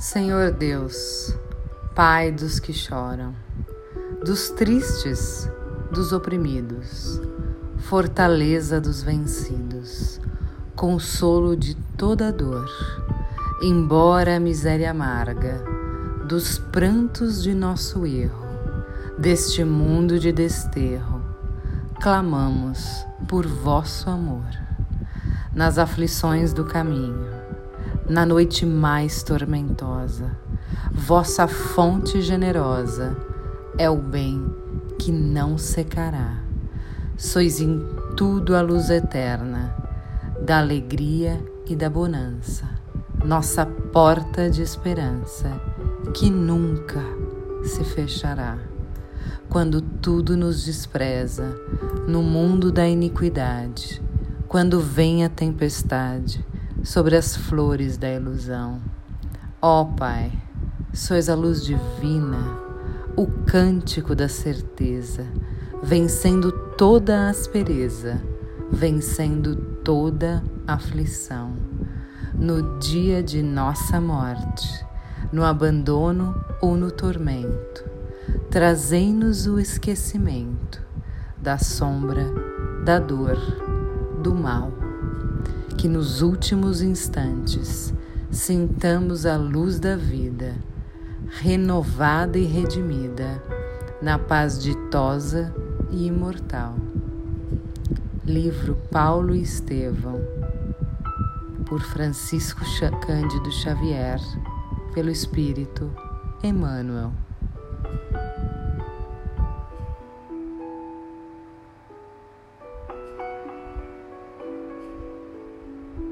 Senhor Deus, Pai dos que choram, dos tristes, dos oprimidos, fortaleza dos vencidos, consolo de toda dor, embora a miséria amarga, dos prantos de nosso erro, deste mundo de desterro, clamamos por vosso amor, nas aflições do caminho na noite mais tormentosa. Vossa fonte generosa é o bem que não secará. Sois em tudo a luz eterna, da alegria e da bonança, nossa porta de esperança, que nunca se fechará. Quando tudo nos despreza, no mundo da iniquidade, quando vem a tempestade, sobre as flores da ilusão. Ó oh, Pai, sois a luz divina, o cântico da certeza, vencendo toda a aspereza, vencendo toda aflição. No dia de nossa morte, no abandono ou no tormento, trazei-nos o esquecimento da sombra, da dor, do mal que nos últimos instantes sintamos a luz da vida, renovada e redimida, na paz ditosa e imortal. Livro Paulo e Estevão, por Francisco Cândido Xavier, pelo Espírito Emmanuel.